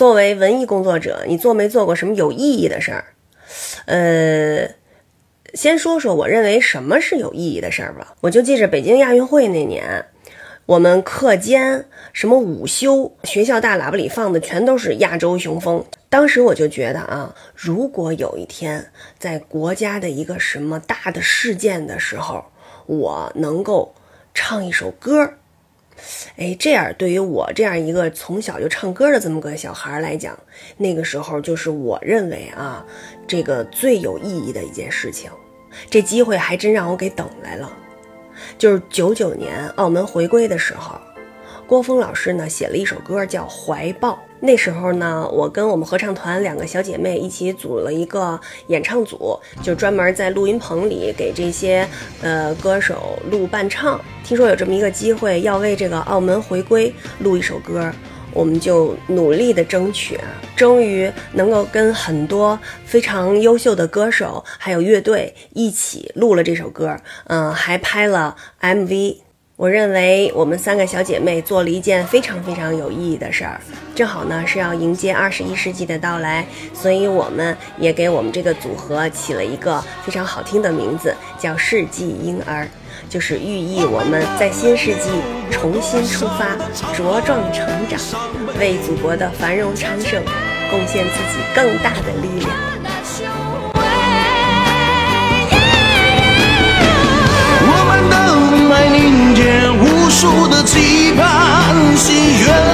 作为文艺工作者，你做没做过什么有意义的事儿？呃，先说说我认为什么是有意义的事儿吧。我就记着北京亚运会那年，我们课间什么午休，学校大喇叭里放的全都是亚洲雄风。当时我就觉得啊，如果有一天在国家的一个什么大的事件的时候，我能够唱一首歌儿。哎，这样对于我这样一个从小就唱歌的这么个小孩来讲，那个时候就是我认为啊，这个最有意义的一件事情。这机会还真让我给等来了。就是九九年澳门回归的时候，郭峰老师呢写了一首歌叫《怀抱》。那时候呢，我跟我们合唱团两个小姐妹一起组了一个演唱组，就专门在录音棚里给这些呃歌手录伴唱。听说有这么一个机会，要为这个澳门回归录一首歌，我们就努力的争取，终于能够跟很多非常优秀的歌手还有乐队一起录了这首歌，嗯，还拍了 MV。我认为我们三个小姐妹做了一件非常非常有意义的事儿，正好呢是要迎接二十一世纪的到来，所以我们也给我们这个组合起了一个非常好听的名字，叫“世纪婴儿”，就是寓意我们在新世纪重新出发，茁壮成长，为祖国的繁荣昌盛贡献自己更大的力量。远